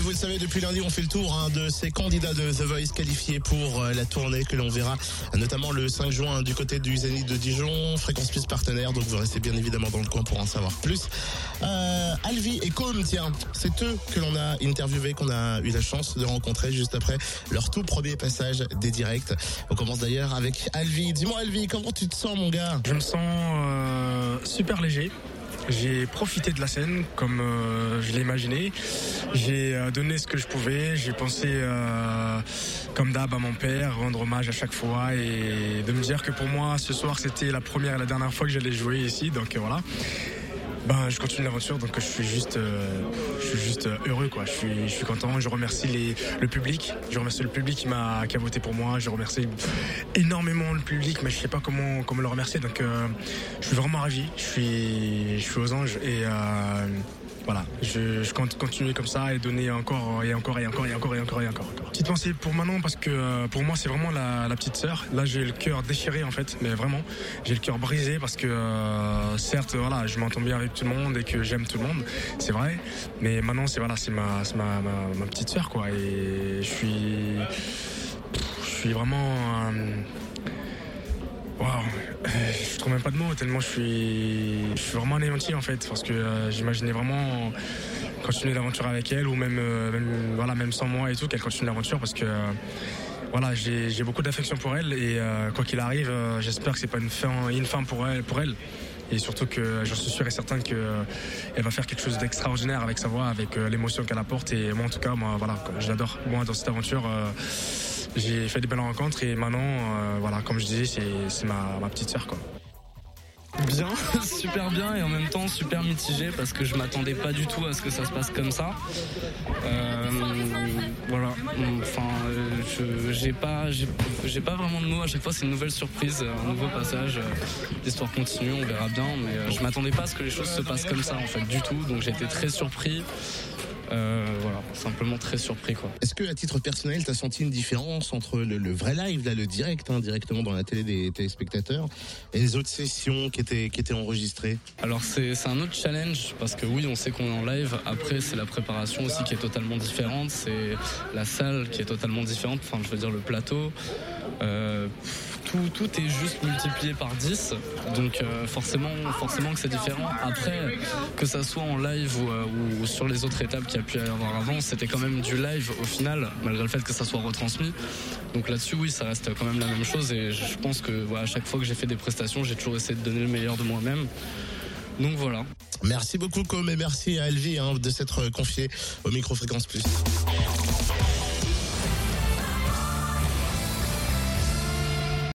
Vous le savez, depuis lundi, on fait le tour hein, de ces candidats de The Voice qualifiés pour euh, la tournée que l'on verra notamment le 5 juin du côté du Zénith de Dijon, Fréquence Plus partenaire, donc vous restez bien évidemment dans le coin pour en savoir plus. Euh, Alvi et Com, tiens, c'est eux que l'on a interviewé, qu'on a eu la chance de rencontrer juste après leur tout premier passage des directs. On commence d'ailleurs avec Alvi. Dis-moi Alvi, comment tu te sens mon gars? Je me sens euh, super léger. J'ai profité de la scène comme euh, je l'ai imaginé. J'ai euh, donné ce que je pouvais. J'ai pensé, euh, comme d'hab, à mon père, rendre hommage à chaque fois et de me dire que pour moi, ce soir, c'était la première et la dernière fois que j'allais jouer ici. Donc euh, voilà. Ben, je continue l'aventure, donc je suis juste, euh, je suis juste euh, heureux, quoi. Je suis, je suis content. Je remercie les, le public. Je remercie le public qui m'a, qui a voté pour moi. Je remercie énormément le public, mais je sais pas comment, comment le remercier. Donc, euh, je suis vraiment ravi. Je suis, je suis aux anges et euh, voilà. Je, je compte continuer comme ça et donner encore et encore et encore et encore et encore et encore. encore. Petite pensée pour Manon parce que euh, pour moi c'est vraiment la, la petite sœur. Là j'ai le cœur déchiré en fait, mais vraiment j'ai le cœur brisé parce que euh, certes voilà je m'entends bien avec tout le monde et que j'aime tout le monde, c'est vrai. Mais Manon c'est voilà c'est ma, ma, ma, ma petite sœur quoi et je suis je suis vraiment euh, Waouh, Euh, je trouve même pas de mots tellement je suis, je suis vraiment anéanti en fait parce que euh, j'imaginais vraiment continuer l'aventure avec elle ou même, euh, même, voilà même sans moi et tout qu'elle continue l'aventure parce que euh, voilà j'ai beaucoup d'affection pour elle et quoi qu'il arrive j'espère que c'est pas une fin une fin pour elle pour elle. Et surtout que j'en suis sûr et certain que elle va faire quelque chose d'extraordinaire avec sa voix avec l'émotion qu'elle apporte et moi en tout cas moi voilà je l'adore. Moi dans cette aventure j'ai fait des belles rencontres et maintenant, euh, voilà, comme je disais, c'est, ma, petite sœur, quoi. Bien, super bien et en même temps super mitigé parce que je m'attendais pas du tout à ce que ça se passe comme ça. Euh, voilà, enfin, j'ai pas, j'ai pas vraiment de mots. À chaque fois, c'est une nouvelle surprise, un nouveau passage. L'histoire continue, on verra bien, mais euh, je m'attendais pas à ce que les choses se passent comme ça en fait du tout. Donc j'ai été très surpris. Euh, voilà, simplement très surpris quoi. Est-ce que à titre personnel, tu as senti une différence entre le, le vrai live, là, le direct, hein, directement dans la télé des téléspectateurs, et les autres sessions qui étaient, qui étaient enregistrées? Alors c'est c'est un autre challenge parce que oui on sait qu'on est en live. Après c'est la préparation aussi qui est totalement différente. C'est la salle qui est totalement différente. Enfin je veux dire le plateau. Euh, tout, est juste multiplié par 10 donc euh, forcément forcément que c'est différent. Après que ça soit en live ou, euh, ou sur les autres étapes qu'il y a pu y avoir avant c'était quand même du live au final malgré le fait que ça soit retransmis. Donc là-dessus oui ça reste quand même la même chose. Et je pense que à chaque fois que j'ai fait des prestations j'ai toujours essayé de donner le meilleur de moi-même. Donc voilà. Merci beaucoup, Com, et merci à Elvie hein, de s'être confié au Microfréquence Plus.